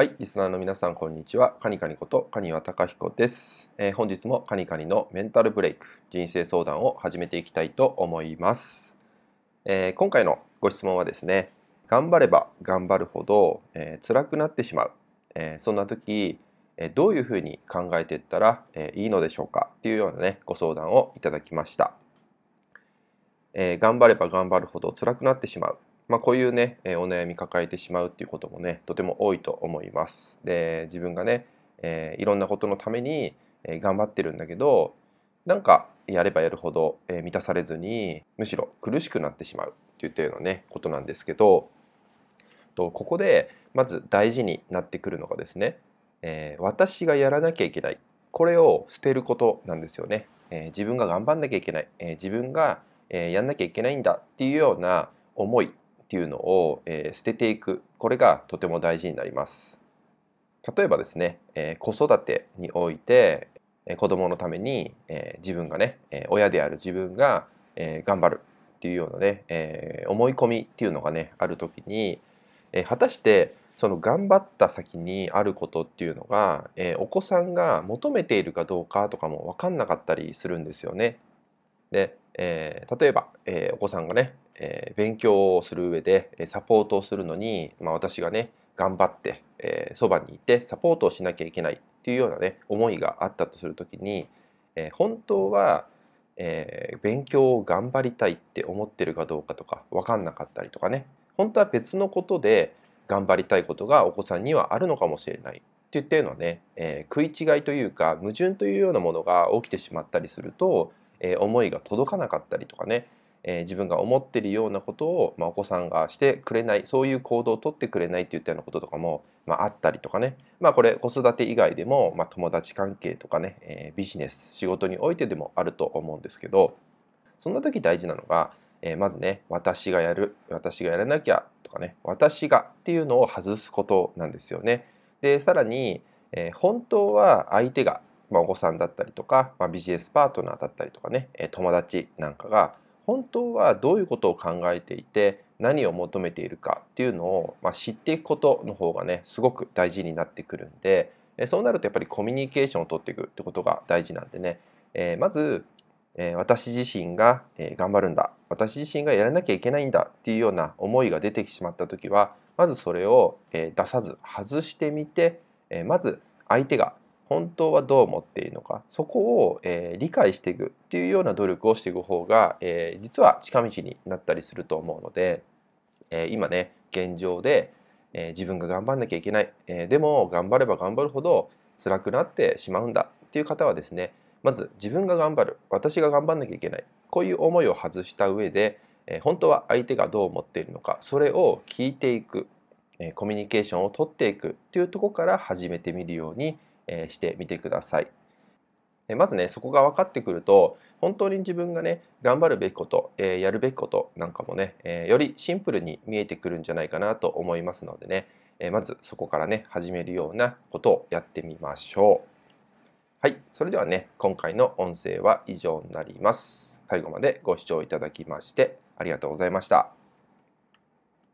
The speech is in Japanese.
はい、リスナーの皆さん、こんにちは。カニカニことカニワタカヒコです、えー、本日もカニカニのメンタルブレイク、人生相談を始めていきたいと思います。えー、今回のご質問はですね、頑張れば頑張るほど、えー、辛くなってしまう。えそんな時、えどういうふうに考えていったら、えいいのでしょうか？っていうようなね、ご相談をいただきました。え頑張れば頑張るほど辛くなってしまう。まあ、こういうね、えお悩み抱えてしまうっていうこともねとても多いと思います。で自分がね、えー、いろんなことのために、え頑張ってるんだけどなんかやればやるほど、え満たされずにむしろ苦しくなってしまうっていったようなねことなんですけどとここでまず大事になってくるのがですね、えー、私がやらなきゃいけないこれを捨てることなんですよね。えー、自分が頑張んなきゃいけない、えー、自分が、えー、やんなきゃいけないんだっていうような思いっていうのを、えー、捨てていくこれがとても大事になります例えばですね、えー、子育てにおいて、えー、子供のために、え、自分がね、え、親である自分が、え、頑張るっていうようなね、え、思い込みっていうのがねある時に、え、果たしてその頑張った先にあることっていうのが、え、お子さんが求めているかどうかとかも分かんなかったりするんですよね。で、えー、例えば、えー、お子さんがね、えー、勉強をする上でサポートをするのに、まあ、私がね頑張ってそば、にいてサポートをしなきゃいけないっていうようなね思いがあったとする時に、え、本当は、え、勉強を頑張りたいって思ってるかどうかとか分かんなかったりとかね。本当は別のことで頑張りたいことがお子さんにはあるのかもしれないっていったようなね、えー、食い違いというか矛盾というようなものが起きてしまったりすると、え、思いが届かなかったりとかねえ、自分が思ってるようなことを、ま、お子さんがしてくれないそういう行動をとってくれないっていったようなこととかも、まあ、ったりとかね、まあ、これ子育て以外でも、ま、友達関係とかね、え、ビジネス仕事においてでもあると思うんですけどそんな時大事なのが、え、まずね私がやる私がやらなきゃとかね私がっていうのを外すことなんですよね。でさらに、え、本当は相手がまあ、お子さんだったりとか、まあ、ビジネスパートナーだったりとかね友達なんかが本当はどういうことを考えていて何を求めているかっていうのを、まあ、知っていくことの方がねすごく大事になってくるんでそうなるとやっぱりコミュニケーションを取っていくってことが大事なんでね、えー、まず、えー、私自身が、えー、頑張るんだ。私自身がやらなきゃいけないんだっていうような思いが出てきしまった時はまずそれを、え出さず外してみて、えまず相手が本当はどう思っているのかそこを、えー、理解していくっていうような努力をしていく方が、えー、実は近道になったりすると思うので、えー、今ね現状で、え自分が頑張んなきゃいけない、えでも頑張れば頑張るほど辛くなってしまうんだっていう方はですねまず自分が頑張る。私が頑張んなきゃいけない。こういう思いを外した上で、え本当は相手がどう思っているのかそれを聞いていく、えコミュニケーションを取っていくっていうとこから始めてみるようにえしてみてください。まずねそこが分かってくると本当に自分がね頑張るべきこと、えー、やるべきことなんかもね、えー、よりシンプルに見えてくるんじゃないかなと思いますのでね、えー、まずそこからね始めるようなことをやってみましょう。はいそれではね今回の音声は以上になります。最後までご視聴いただきましてありがとうございました。